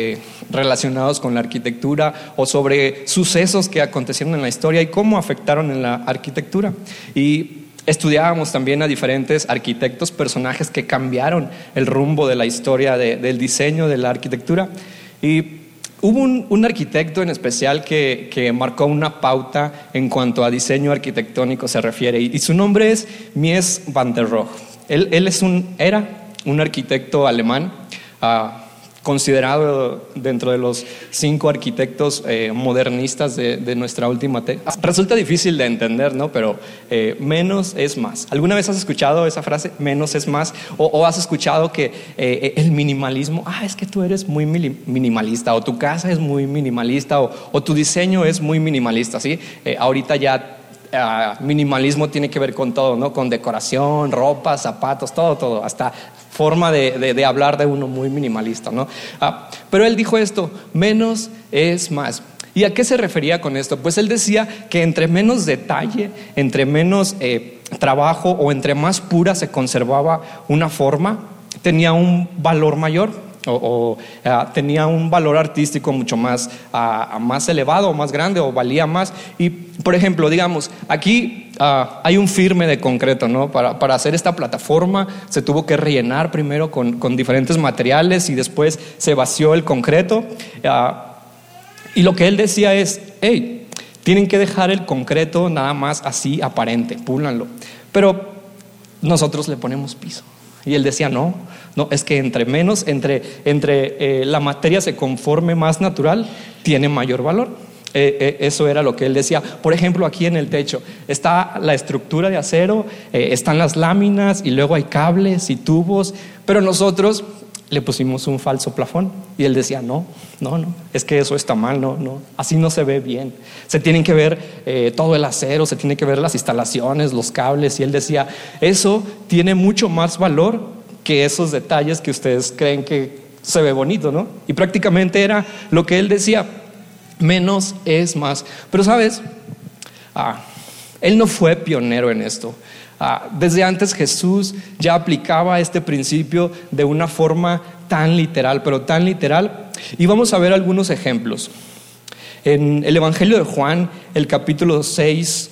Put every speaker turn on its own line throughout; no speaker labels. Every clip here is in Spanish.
eh, relacionados con la arquitectura o sobre sucesos que acontecieron en la historia y cómo afectaron en la arquitectura. Y estudiábamos también a diferentes arquitectos, personajes que cambiaron el rumbo de la historia del diseño de la arquitectura. Y hubo un, arquitecto en especial que, marcó una pauta en cuanto a diseño arquitectónico se refiere, y, su nombre es Mies van der Rohe. Él, es un, era un arquitecto alemán. Uh, considerado dentro de los cinco arquitectos eh, modernistas de, nuestra última técnica. Resulta difícil de entender, ¿no? Pero eh, menos es más. ¿Alguna vez has escuchado esa frase, menos es más? O, has escuchado que eh, el minimalismo, ah, es que tú eres muy minimalista, o tu casa es muy minimalista, o, tu diseño es muy minimalista, ¿sí? ahorita ya ah, minimalismo tiene que ver con todo, ¿no? Con decoración, ropa, zapatos, todo, todo, hasta forma de, hablar de uno muy minimalista, ¿no? Ah, pero él dijo esto, menos es más. ¿Y a qué se refería con esto? Pues él decía que entre menos detalle, entre menos eh, trabajo o entre más pura se conservaba una forma, tenía un valor mayor o, ah, tenía un valor artístico mucho más, uh, más elevado, más grande o valía más. Y, por ejemplo, digamos, aquí ah, hay un firme de concreto, ¿no? Para, para, hacer esta plataforma se tuvo que rellenar primero con, con diferentes materiales y después se vació el concreto. y lo que él decía es, hey, tienen que dejar el concreto nada más así aparente, púlanlo. Pero nosotros le ponemos piso. Y él decía, no, no, es que entre menos, entre, entre eh, la materia se conforme más natural, tiene mayor valor. Eh, eh, eso era lo que él decía. Por ejemplo, aquí en el techo está la estructura de acero, están las láminas y luego hay cables y tubos, pero nosotros le pusimos un falso plafón y él decía, no, no, no, es que eso está mal, no, no, así no se ve bien. Se tienen que ver todo el acero, se tiene que ver las instalaciones, los cables y él decía, eso tiene mucho más valor que esos detalles que ustedes creen que se ve bonito, ¿no? Y prácticamente era lo que él decía, menos es más. Pero sabes, ah, él no fue pionero en esto. Ah, desde antes Jesús ya aplicaba este principio de una forma tan literal, pero tan literal. Y vamos a ver algunos ejemplos. En el Evangelio de Juan, el capítulo 6,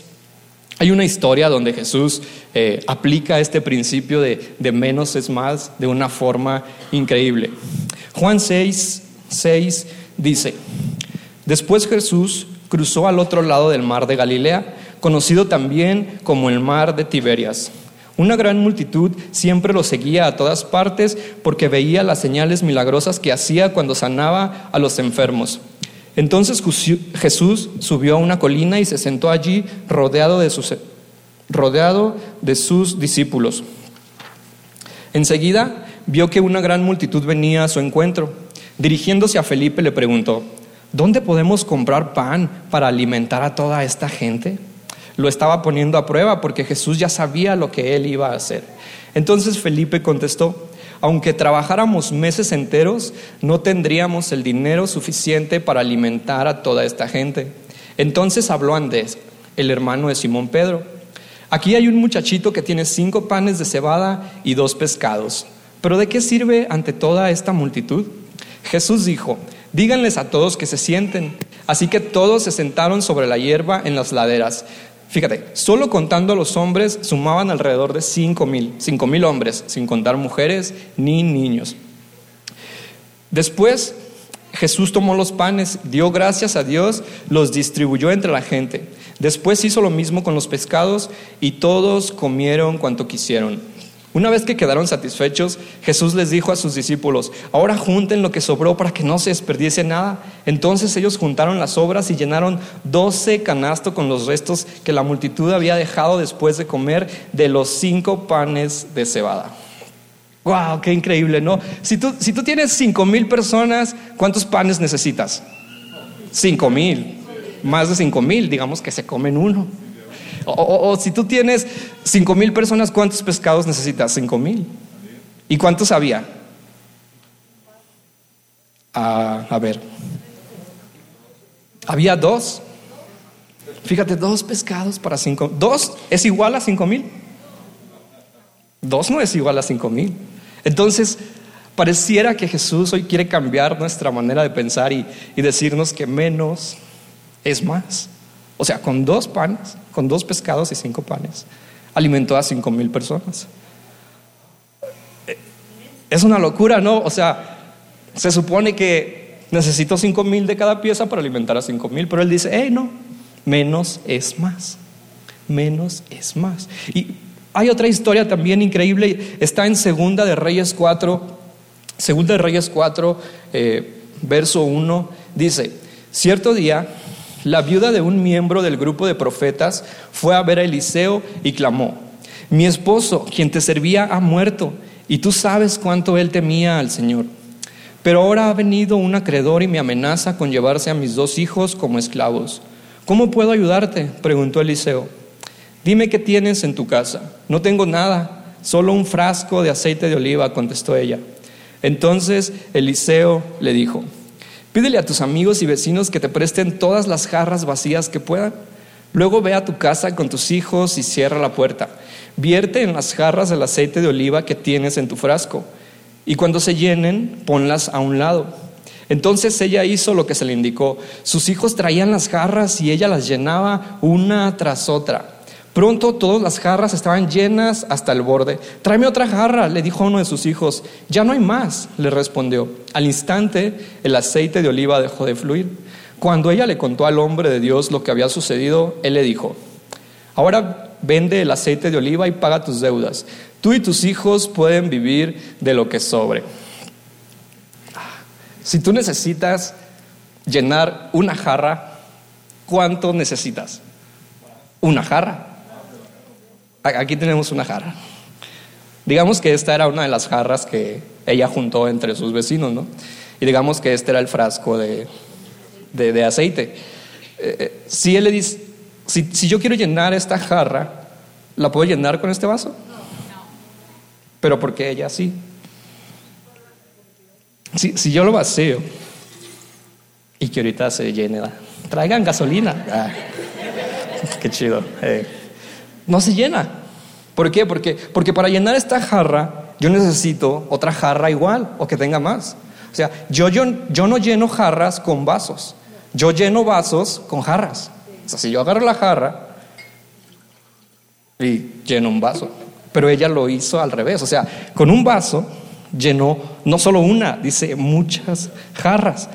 hay una historia donde Jesús eh, aplica este principio de, menos es más de una forma increíble. Juan 6, 6 dice, después Jesús cruzó al otro lado del mar de Galilea, conocido también como el mar de Tiberias. Una gran multitud siempre lo seguía a todas partes porque veía las señales milagrosas que hacía cuando sanaba a los enfermos. Entonces Jesús subió a una colina y se sentó allí rodeado de sus, rodeado de sus discípulos. Enseguida vio que una gran multitud venía a su encuentro. Dirigiéndose a Felipe le preguntó, ¿dónde podemos comprar pan para alimentar a toda esta gente? Lo estaba poniendo a prueba porque Jesús ya sabía lo que él iba a hacer. Entonces Felipe contestó, aunque trabajáramos meses enteros, no tendríamos el dinero suficiente para alimentar a toda esta gente. Entonces habló Andrés, el hermano de Simón Pedro. Aquí hay un muchachito que tiene cinco panes de cebada y dos pescados. ¿Pero de qué sirve ante toda esta multitud? Jesús dijo, díganles a todos que se sienten. Así que todos se sentaron sobre la hierba en las laderas. Fíjate, solo contando a los hombres sumaban alrededor de cinco mil, cinco mil hombres, sin contar mujeres ni niños. Después Jesús tomó los panes, dio gracias a Dios, los distribuyó entre la gente. Después hizo lo mismo con los pescados y todos comieron cuanto quisieron. Una vez que quedaron satisfechos, Jesús les dijo a sus discípulos, ahora junten lo que sobró para que no se desperdicie nada. Entonces ellos juntaron las obras y llenaron doce canastos con los restos que la multitud había dejado después de comer de los cinco panes de cebada. ¡Wow! ¡Qué increíble! ¿no? Si tú, si tú tienes cinco mil personas, ¿cuántos panes necesitas? Cinco mil. Más de cinco mil, digamos que se comen uno. O, si tú tienes cinco mil personas, ¿cuántos pescados necesitas? Cinco mil. ¿Y cuántos había? Ah, a ver. Había dos. Fíjate, dos pescados para cinco. ¿Dos es igual a cinco mil? Dos no es igual a cinco mil. Entonces, Pareciera que Jesús hoy quiere cambiar nuestra manera de pensar y, y decirnos que menos es más. O sea, con dos panes, con dos pescados y cinco panes, alimentó a cinco mil personas. Es una locura, ¿no? O sea, se supone que necesito cinco mil de cada pieza para alimentar a cinco mil, pero él dice, hey, no, menos es más. Menos es más. Y hay otra historia también increíble, está en Segunda de Reyes 4, Segunda de Reyes 4, eh, verso 1, dice, cierto día la viuda de un miembro del grupo de profetas fue a ver a Eliseo y clamó, mi esposo, quien te servía, ha muerto, y tú sabes cuánto él temía al Señor. Pero ahora ha venido un acreedor y me amenaza con llevarse a mis dos hijos como esclavos. ¿Cómo puedo ayudarte? preguntó Eliseo. Dime qué tienes en tu casa. No tengo nada, solo un frasco de aceite de oliva, contestó ella. Entonces Eliseo le dijo, Pídele a tus amigos y vecinos que te presten todas las jarras vacías que puedan. Luego ve a tu casa con tus hijos y cierra la puerta. Vierte en las jarras el aceite de oliva que tienes en tu frasco. Y cuando se llenen, ponlas a un lado. Entonces ella hizo lo que se le indicó. Sus hijos traían las jarras y ella las llenaba una tras otra. Pronto todas las jarras estaban llenas hasta el borde. Tráeme otra jarra, le dijo a uno de sus hijos. Ya no hay más, le respondió. Al instante el aceite de oliva dejó de fluir. Cuando ella le contó al hombre de Dios lo que había sucedido, él le dijo, ahora vende el aceite de oliva y paga tus deudas. Tú y tus hijos pueden vivir de lo que sobre. Si tú necesitas llenar una jarra, ¿cuánto necesitas? Una jarra. Aquí tenemos una jarra. Digamos que esta era una de las jarras que ella juntó entre sus vecinos, ¿no? Y digamos que este era el frasco de, de, aceite. Eh, eh, si él le dice, si, yo quiero llenar esta jarra, ¿la puedo llenar con este vaso? No. Pero porque ella sí. Si, si yo lo vacío y que ahorita se llene, traigan gasolina. Ah, qué chido. Eh no se llena. ¿Por qué? Porque, porque para llenar esta jarra yo necesito otra jarra igual o que tenga más. O sea, yo, yo, yo no lleno jarras con vasos, yo lleno vasos con jarras. O sea, si yo agarro la jarra y lleno un vaso, pero ella lo hizo al revés. O sea, con un vaso llenó no solo una, dice muchas jarras.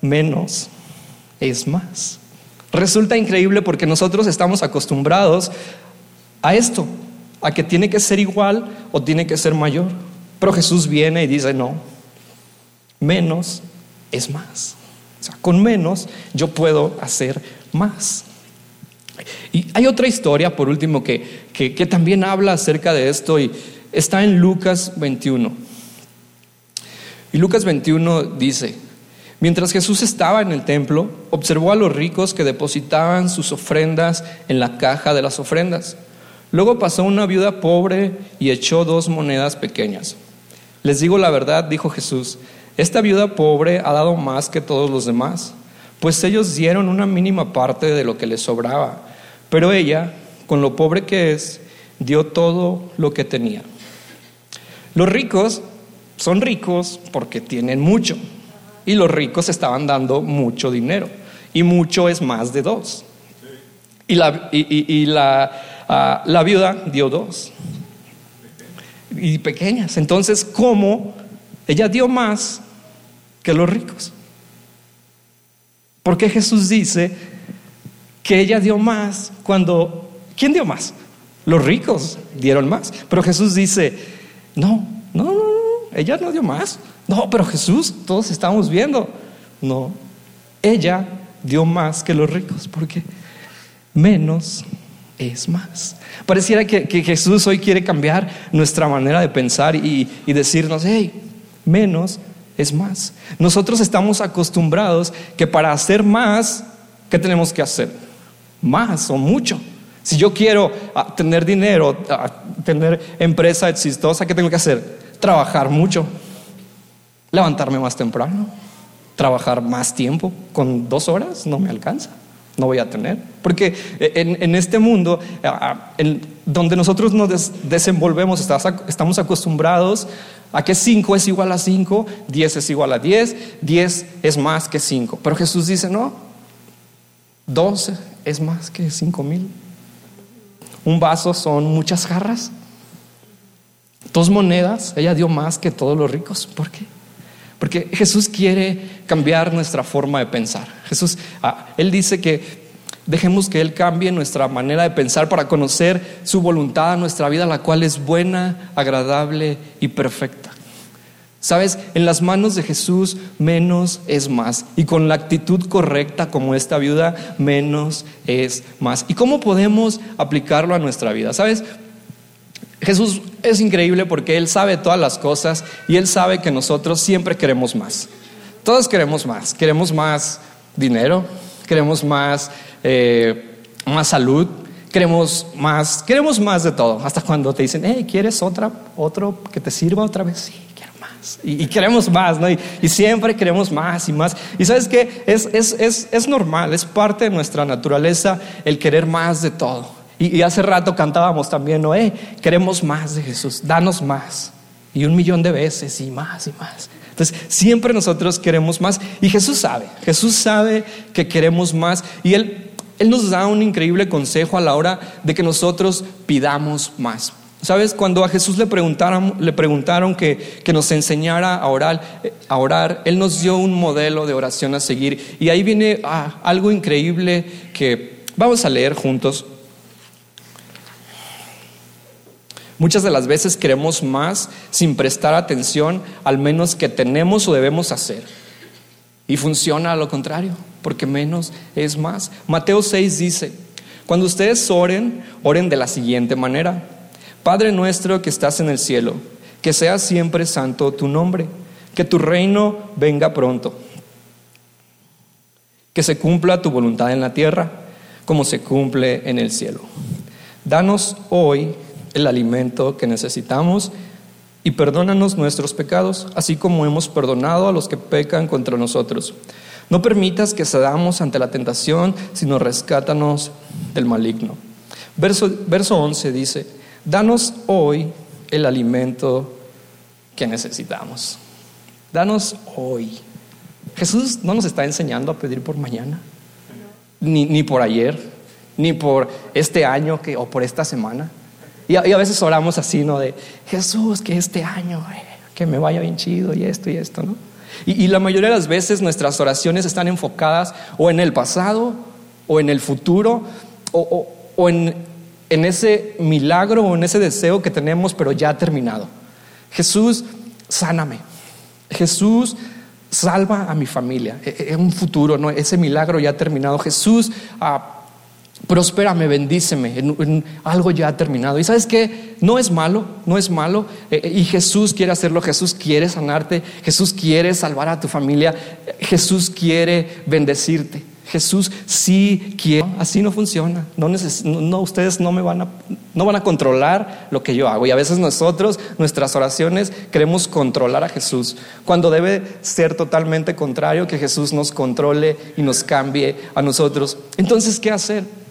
Menos es más. Resulta increíble porque nosotros estamos acostumbrados a esto, a que tiene que ser igual o tiene que ser mayor. Pero Jesús viene y dice, no, menos es más. O sea, con menos yo puedo hacer más. Y hay otra historia, por último, que, que, que también habla acerca de esto y está en Lucas 21. Y Lucas 21 dice, Mientras Jesús estaba en el templo, observó a los ricos que depositaban sus ofrendas en la caja de las ofrendas. Luego pasó una viuda pobre y echó dos monedas pequeñas. Les digo la verdad, dijo Jesús, esta viuda pobre ha dado más que todos los demás, pues ellos dieron una mínima parte de lo que les sobraba, pero ella, con lo pobre que es, dio todo lo que tenía. Los ricos son ricos porque tienen mucho y los ricos estaban dando mucho dinero. Y mucho es más de dos. Y la, y, la, ah, la viuda dio dos. Y pequeñas. Entonces, ¿cómo ella dio más que los ricos? Porque Jesús dice que ella dio más cuando... ¿Quién dio más? Los ricos dieron más. Pero Jesús dice, no, no, no, ella no dio más. No, pero Jesús, todos estamos viendo. No, ella dio más que los ricos, porque menos es más. Pareciera que, Jesús hoy quiere cambiar nuestra manera de pensar y, y decirnos, hey, menos es más. Nosotros estamos acostumbrados que para hacer más, ¿qué tenemos que hacer? Más o mucho. Si yo quiero ah, tener dinero, ah, tener empresa exitosa, ¿qué tengo que hacer? Trabajar mucho levantarme más temprano, trabajar más tiempo, con dos horas no me alcanza, no voy a tener. Porque en, este mundo donde nosotros nos desenvolvemos, estamos acostumbrados a que 5 es igual a 5, 10 es igual a 10, 10 es más que 5. Pero Jesús dice, no, 12 es más que 5 mil. Un vaso son muchas jarras. Dos monedas, ella dio más que todos los ricos. ¿Por qué? Porque Jesús quiere cambiar nuestra forma de pensar. Jesús, ah, Él dice que Dejemos que Él cambie nuestra manera de pensar para conocer su voluntad en nuestra vida, la cual es buena, agradable y perfecta. Sabes, en las manos de Jesús menos es más. Y con la actitud correcta como esta viuda, menos es más. ¿Y cómo podemos aplicarlo a nuestra vida? Sabes, Jesús es increíble porque Él sabe todas las cosas y Él sabe que nosotros siempre queremos más. Todos queremos más. Queremos más dinero, queremos más eh, más salud, queremos más, queremos más de todo. Hasta cuando te dicen, hey, ¿quieres otra, otro que te sirva otra vez? Sí, quiero más. Y, queremos más, ¿no? Y, siempre queremos más y más. Y sabes que es, es, es, normal, es parte de nuestra naturaleza el querer más de todo. Y, hace rato cantábamos también, ¿no? Hey, queremos más de Jesús, danos más. Y un millón de veces y más y más. Entonces, siempre nosotros queremos más. Y Jesús sabe, Jesús sabe que queremos más. Y Él él nos da un increíble consejo a la hora de que nosotros pidamos más. ¿Sabes? Cuando a Jesús le preguntaron, le preguntaron que, nos enseñara a orar, a orar, Él nos dio un modelo de oración a seguir. Y ahí viene ah, algo increíble que vamos a leer juntos. Muchas de las veces queremos más sin prestar atención al menos que tenemos o debemos hacer. Y funciona lo contrario porque menos es más. Mateo 6 dice, cuando ustedes oren, oren de la siguiente manera. Padre nuestro que estás en el cielo, que sea siempre santo tu nombre, que tu reino venga pronto, que se cumpla tu voluntad en la tierra como se cumple en el cielo. Danos hoy el alimento que necesitamos y perdónanos nuestros pecados, así como hemos perdonado a los que pecan contra nosotros no permitas que cedamos ante la tentación, sino rescátanos del maligno. Verso, verso 11 dice, danos hoy el alimento que necesitamos. Danos hoy. Jesús no nos está enseñando a pedir por mañana, ni, ni por ayer, ni por este año que, o por esta semana. Y a, veces oramos así, ¿no? De Jesús, que este año, eh, que me vaya bien chido y esto y esto, ¿no? Y, la mayoría de las veces nuestras oraciones están enfocadas o en el pasado o en el futuro o, en, en ese milagro o en ese deseo que tenemos pero ya terminado. Jesús, sáname. Jesús, salva a mi familia. En e, un futuro, ¿no? ese milagro ya terminado. Jesús, ah, Prospérame, bendíceme en, algo ya terminado. Y sabes que no es malo, no es malo. Eh, eh, y Jesús quiere hacerlo, Jesús quiere sanarte, Jesús quiere salvar a tu familia, Jesús quiere bendecirte. Jesús sí quiere. Así no funciona. No, no, ustedes no me van a, no van a controlar lo que yo hago. Y a veces nosotros, nuestras oraciones, queremos controlar a Jesús. Cuando debe ser totalmente contrario, que Jesús nos controle y nos cambie a nosotros. Entonces, ¿qué hacer?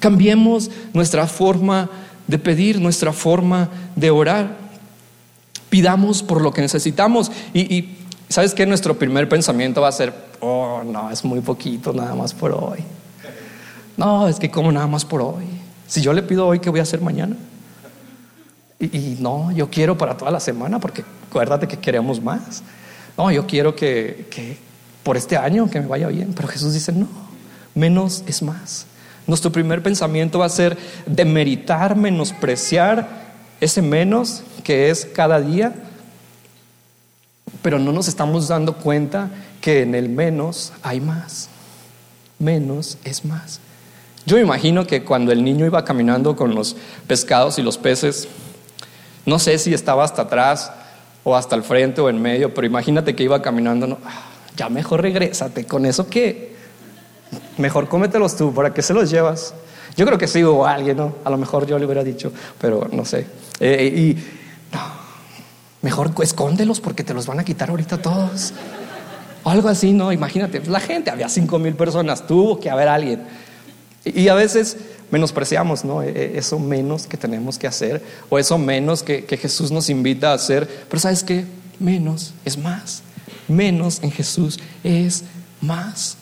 Cambiemos nuestra forma de pedir, nuestra forma de orar. Pidamos por lo que necesitamos. Y, sabes que nuestro primer pensamiento va a ser, oh, no, es muy poquito nada más por hoy. No, es que como nada más por hoy. Si yo le pido hoy, ¿qué voy a hacer mañana? Y, no, yo quiero para toda la semana, porque acuérdate que queremos más. No, yo quiero que, que por este año que me vaya bien. Pero Jesús dice, no, menos es más. Nuestro primer pensamiento va a ser demeritar, menospreciar ese menos que es cada día, pero no nos estamos dando cuenta que en el menos hay más. Menos es más. Yo me imagino que cuando el niño iba caminando con los pescados y los peces, no sé si estaba hasta atrás o hasta el frente o en medio, pero imagínate que iba caminando, ah, ya mejor regrésate, con eso que Mejor cómetelos tú, ¿para qué se los llevas? Yo creo que sí hubo alguien, ¿no? A lo mejor yo le hubiera dicho, pero no sé. Eh, y no, mejor escóndelos porque te los van a quitar ahorita todos. O algo así, ¿no? Imagínate, la gente, había cinco mil personas, tuvo que haber alguien. Y, a veces menospreciamos, ¿no? E, e, eso menos que tenemos que hacer o eso menos que, que Jesús nos invita a hacer. Pero sabes qué? Menos es más. Menos en Jesús es más.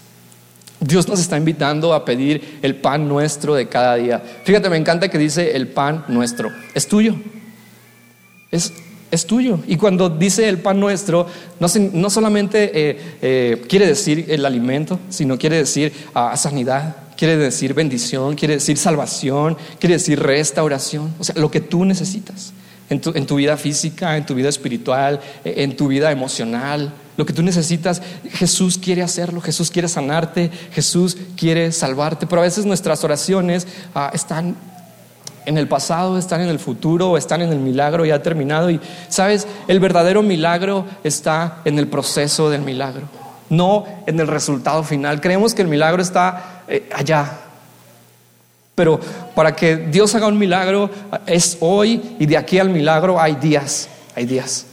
Dios nos está invitando a pedir el pan nuestro de cada día. Fíjate, me encanta que dice el pan nuestro. Es tuyo. Es, es tuyo. Y cuando dice el pan nuestro, no, no solamente eh, eh, quiere decir el alimento, sino quiere decir ah, sanidad, quiere decir bendición, quiere decir salvación, quiere decir restauración. O sea, lo que tú necesitas en tu, en tu vida física, en tu vida espiritual, en tu vida emocional. Lo que tú necesitas, Jesús quiere hacerlo, Jesús quiere sanarte, Jesús quiere salvarte. Pero a veces nuestras oraciones ah, están en el pasado, están en el futuro, están en el milagro ya terminado. Y sabes, el verdadero milagro está en el proceso del milagro, no en el resultado final. Creemos que el milagro está eh, allá. Pero para que Dios haga un milagro es hoy y de aquí al milagro hay días, hay días.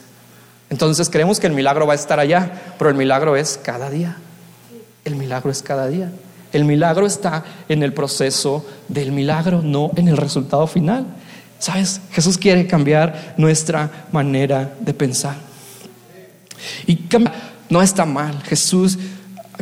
Entonces creemos que el milagro va a estar allá, pero el milagro es cada día. El milagro es cada día. El milagro está en el proceso del milagro, no en el resultado final. ¿Sabes? Jesús quiere cambiar nuestra manera de pensar. Y no está mal. Jesús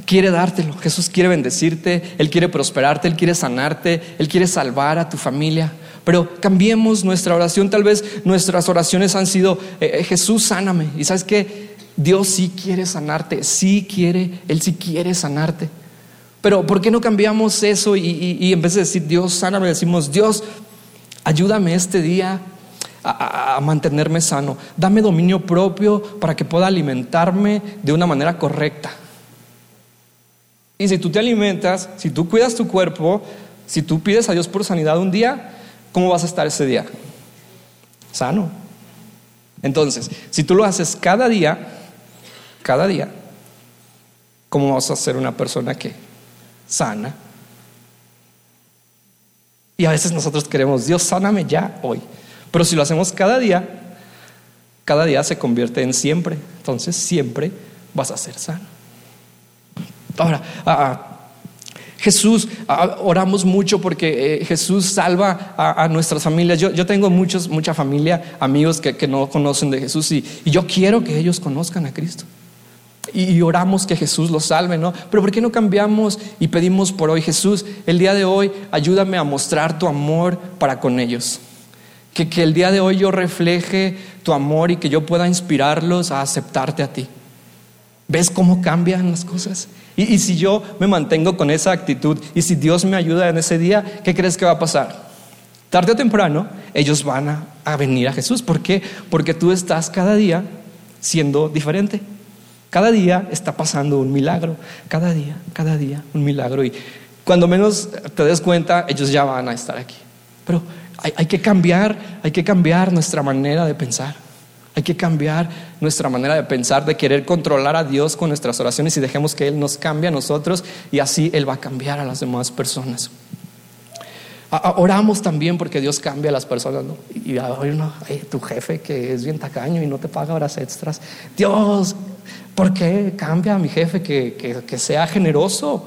quiere dártelo. Jesús quiere bendecirte. Él quiere prosperarte. Él quiere sanarte. Él quiere salvar a tu familia. Pero cambiemos nuestra oración. Tal vez nuestras oraciones han sido, eh, eh, Jesús, sáname. Y sabes que Dios sí quiere sanarte. Sí quiere. Él sí quiere sanarte. Pero ¿por qué no cambiamos eso y, en vez de decir Dios, sáname, decimos Dios, ayúdame este día a, mantenerme sano. Dame dominio propio para que pueda alimentarme de una manera correcta. Y si tú te alimentas, si tú cuidas tu cuerpo, si tú pides a Dios por sanidad un día, ¿cómo vas a estar ese día? Sano. Entonces, si tú lo haces cada día, cada día, ¿cómo vas a ser una persona que sana. Y a veces nosotros queremos, Dios, sáname ya hoy. Pero si lo hacemos cada día, cada día se convierte en siempre. Entonces siempre vas a ser sano. Ahora, Jesús, oramos mucho porque eh, Jesús salva a, nuestras familias. Yo, tengo muchos, mucha familia, amigos que, no conocen de Jesús y yo quiero que ellos conozcan a Cristo y oramos que Jesús los salve, ¿no? Pero ¿por qué no cambiamos y pedimos por hoy, Jesús, el día de hoy, ayúdame a mostrar tu amor para con ellos? Que, que el día de hoy yo refleje tu amor y que yo pueda inspirarlos a aceptarte a ti. ¿Ves cómo cambian las cosas? Y, si yo me mantengo con esa actitud y si Dios me ayuda en ese día, ¿qué crees que va a pasar? Tarde o temprano, ellos van a, a venir a Jesús. ¿Por qué? Porque tú estás cada día siendo diferente. Cada día está pasando un milagro, cada día, cada día un milagro. Y cuando menos te des cuenta, ellos ya van a estar aquí. Pero hay, que cambiar, hay que cambiar nuestra manera de pensar. Hay que cambiar nuestra manera de pensar, de querer controlar a Dios con nuestras oraciones y dejemos que Él nos cambie a nosotros y así Él va a cambiar a las demás personas. Oramos también porque Dios cambia a las personas. Y hoy no, tu jefe que es bien tacaño y no te paga horas extras. Dios, ¿Por qué cambia a mi jefe que, sea generoso?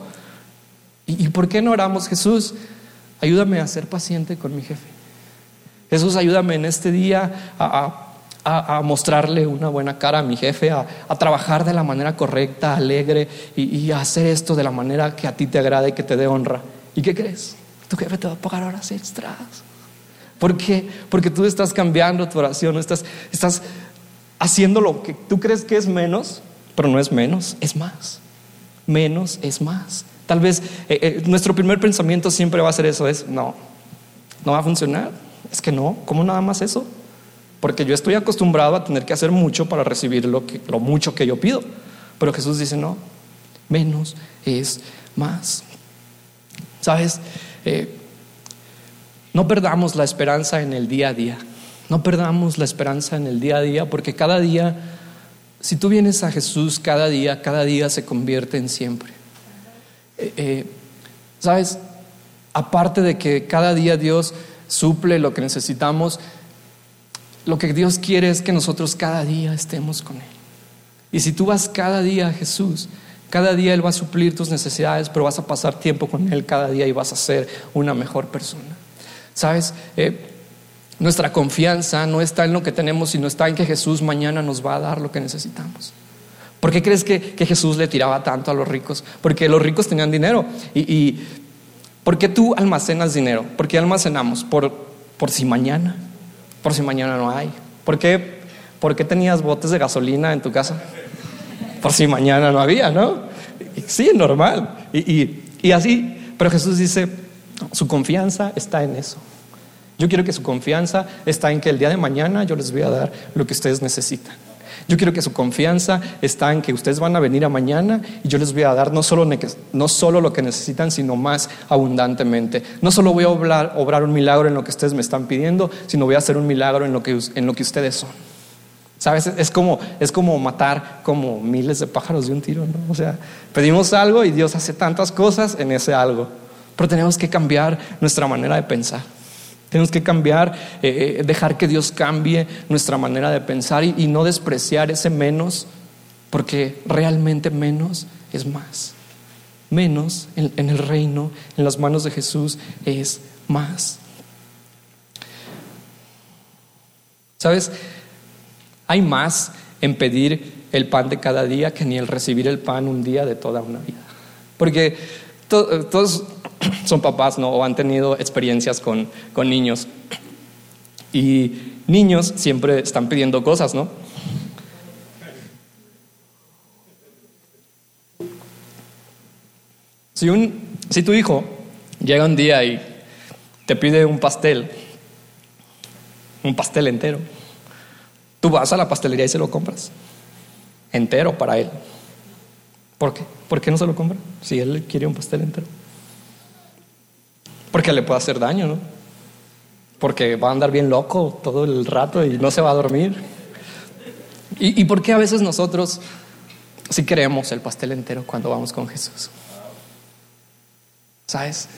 ¿Y, por qué no oramos, Jesús? Ayúdame a ser paciente con mi jefe. Jesús, ayúdame en este día a, mostrarle una buena cara a mi jefe, a, trabajar de la manera correcta, alegre y, a hacer esto de la manera que a ti te agrade y que te dé honra. ¿Y qué crees? Tu jefe te va a pagar horas extras. ¿Por qué? Porque tú estás cambiando tu oración, estás, estás haciendo lo que tú crees que es menos, pero no es menos, es más. Menos es más. Tal vez eh, eh, nuestro primer pensamiento siempre va a ser eso, es, no, no va a funcionar. Es que no, ¿cómo nada más eso? Porque yo estoy acostumbrado a tener que hacer mucho para recibir lo, mucho que yo pido. Pero Jesús dice, no, menos es más. ¿Sabes? Eh, no perdamos la esperanza en el día a día. No perdamos la esperanza en el día a día porque cada día, si tú vienes a Jesús cada día, cada día se convierte en siempre. Eh, eh, ¿Sabes? Aparte de que cada día Dios suple lo que necesitamos, lo que Dios quiere es que nosotros cada día estemos con Él. Y si tú vas cada día a Jesús, Cada día Él va a suplir tus necesidades, pero vas a pasar tiempo con Él cada día y vas a ser una mejor persona. ¿Sabes? Eh, nuestra confianza no está en lo que tenemos, sino está en que Jesús mañana nos va a dar lo que necesitamos. ¿Por qué crees que, Jesús le tiraba tanto a los ricos? Porque los ricos tenían dinero. ¿Y, por qué tú almacenas dinero? ¿Por qué almacenamos? Por, por si mañana, por si mañana no hay. ¿Por qué, ¿Por qué tenías botes de gasolina en tu casa? Por si mañana no había, ¿no? Sí, normal. Y, y así, pero Jesús dice, su confianza está en eso. Yo quiero que su confianza está en que el día de mañana yo les voy a dar lo que ustedes necesitan. Yo quiero que su confianza está en que ustedes van a venir a mañana y yo les voy a dar no solo, no solo lo que necesitan, sino más abundantemente. No solo voy a obrar, un milagro en lo que ustedes me están pidiendo, sino voy a hacer un milagro en lo que, en lo que ustedes son. ¿Sabes? Es como, es como matar como miles de pájaros de un tiro, ¿no? O sea, pedimos algo y Dios hace tantas cosas en ese algo. Pero tenemos que cambiar nuestra manera de pensar. Tenemos que cambiar, eh, eh, dejar que Dios cambie nuestra manera de pensar y, no despreciar ese menos, porque realmente menos es más. Menos en, en el reino, en las manos de Jesús, es más. ¿Sabes? Hay más en pedir el pan de cada día que ni el recibir el pan un día de toda una vida. Porque todos son papás, ¿no? O han tenido experiencias con, con niños. Y niños siempre están pidiendo cosas, ¿no? Si, un, si tu hijo llega un día y te pide un pastel, un pastel entero, tú vas a la pastelería y se lo compras, entero para él. ¿Por qué? ¿Por qué no se lo compra? Si él quiere un pastel entero. Porque le puede hacer daño, ¿no? Porque va a andar bien loco todo el rato y no se va a dormir. ¿Y, y por qué a veces nosotros sí queremos el pastel entero cuando vamos con Jesús? ¿Sabes?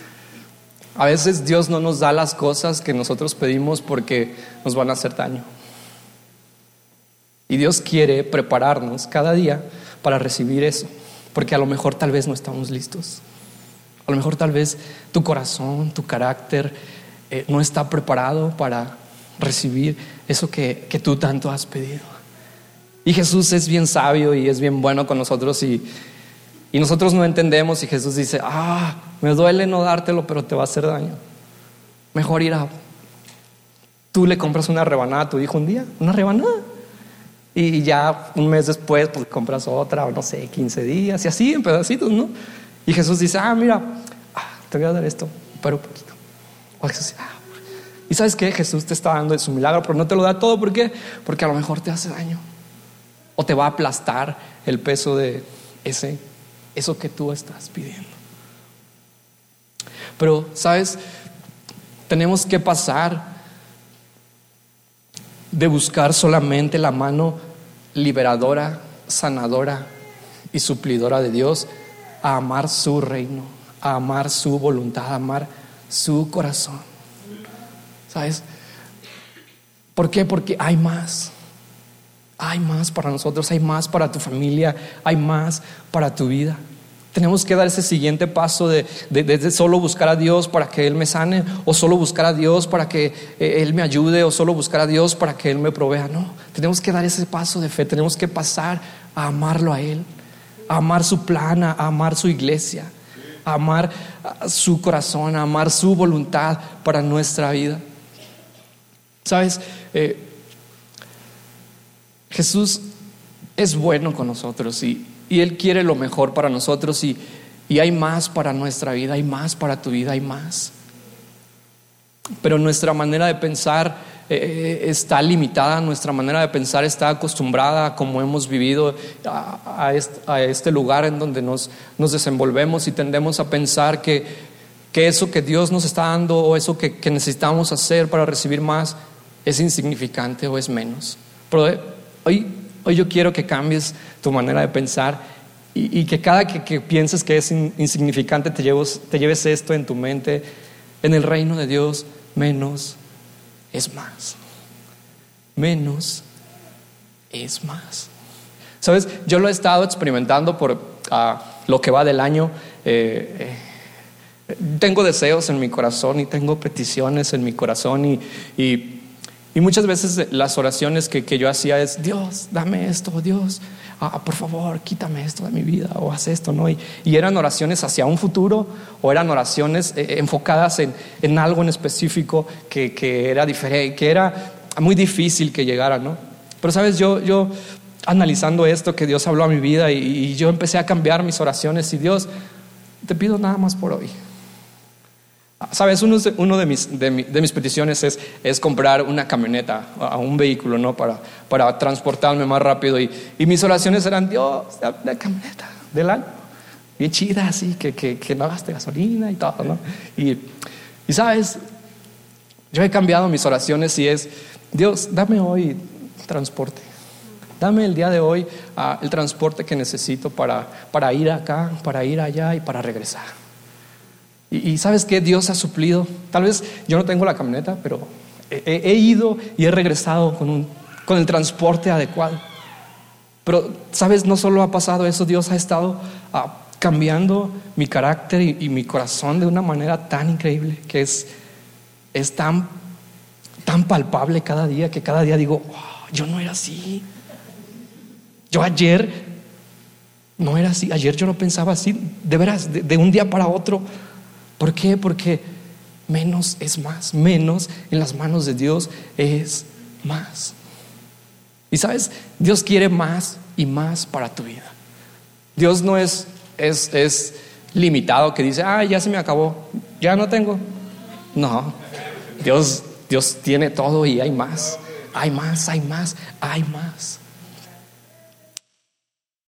A veces Dios no nos da las cosas que nosotros pedimos porque nos van a hacer daño. Y Dios quiere prepararnos cada día para recibir eso, porque a lo mejor tal vez no estamos listos. A lo mejor tal vez tu corazón, tu carácter eh, no está preparado para recibir eso que, que, tú tanto has pedido. Y Jesús es bien sabio y es bien bueno con nosotros y, y nosotros no entendemos y Jesús dice, ah, me duele no dártelo, pero te va a hacer daño. Mejor ir a... Tú le compras una rebanada a tu hijo un día, una rebanada. Y ya un mes después, pues compras otra, o no sé, 15 días, y así en pedacitos, ¿no? Y Jesús dice, ah, mira, ah, te voy a dar esto, pero un poquito. Ah, y sabes qué? Jesús te está dando su milagro, pero no te lo da todo. ¿Por qué? Porque a lo mejor te hace daño. O te va a aplastar el peso de ese, eso que tú estás pidiendo. Pero, ¿sabes? Tenemos que pasar de buscar solamente la mano liberadora, sanadora y suplidora de Dios a amar su reino, a amar su voluntad, a amar su corazón. ¿Sabes? ¿Por qué? Porque hay más. Hay más para nosotros, hay más para tu familia, hay más para tu vida. Tenemos que dar ese siguiente paso de, de, solo buscar a Dios para que Él me sane, o solo buscar a Dios para que eh, Él me ayude, o solo buscar a Dios para que Él me provea. No, tenemos que dar ese paso de fe, tenemos que pasar a amarlo a Él amar su plan, a amar su iglesia, a amar su corazón, a amar su voluntad para nuestra vida. Sabes, eh, Jesús es bueno con nosotros y, Él quiere lo mejor para nosotros y, y hay más para nuestra vida, hay más para tu vida, hay más. Pero nuestra manera de pensar eh, eh, está limitada, nuestra manera de pensar está acostumbrada como hemos vivido a, este, lugar en donde nos, desenvolvemos y tendemos a pensar que, que, eso que Dios nos está dando o eso que, necesitamos hacer para recibir más es insignificante o es menos. Pero eh, hoy, hoy yo quiero que cambies tu manera de pensar y, que cada que, pienses que es insignificante te lleves esto en tu mente. En el reino de Dios, menos es más. Menos es más. Sabes, yo lo he estado experimentando por, lo que va del año. Eh, eh, tengo deseos en mi corazón y tengo peticiones en mi corazón y, muchas veces las oraciones que, que, yo hacía es, Dios, dame esto, Dios, ah, por favor, quítame esto de mi vida o haz esto, ¿no? Y, eran oraciones hacia un futuro o eran oraciones eh, enfocadas en, en, algo en específico que, que, era diferente, que era muy difícil que llegara, ¿no? Pero sabes, yo, yo analizando esto que Dios habló a mi vida y, yo empecé a cambiar mis oraciones y Dios, te pido nada más por hoy. Sabes, uno, de, mis, de, mis, peticiones es, comprar una camioneta, a un vehículo, ¿no? Para, transportarme más rápido. Y, mis oraciones eran, Dios, la, camioneta del año, bien chida, así, que, no gaste gasolina y todo, ¿no? Y, sabes, yo he cambiado mis oraciones y es, Dios, dame hoy transporte. Dame el día de hoy ah, el transporte que necesito para, ir acá, para ir allá y para regresar. Y, sabes que Dios ha suplido. Tal vez yo no tengo la camioneta, pero he, ido y he regresado con, un, con el transporte adecuado. Pero, sabes, no solo ha pasado eso, Dios ha estado ah, cambiando mi carácter y, mi corazón de una manera tan increíble que es, es tan, tan palpable cada día que cada día digo, yo no era así. Yo ayer no era así, ayer yo no pensaba así, de veras, de, un día para otro. ¿Por qué? Porque menos es más, menos en las manos de Dios es más. Y sabes, Dios quiere más y más para tu vida. Dios no es, es, es limitado que dice, ah, ya se me acabó, ya no tengo. No, Dios, Dios tiene todo y hay más, hay más, hay más, hay más.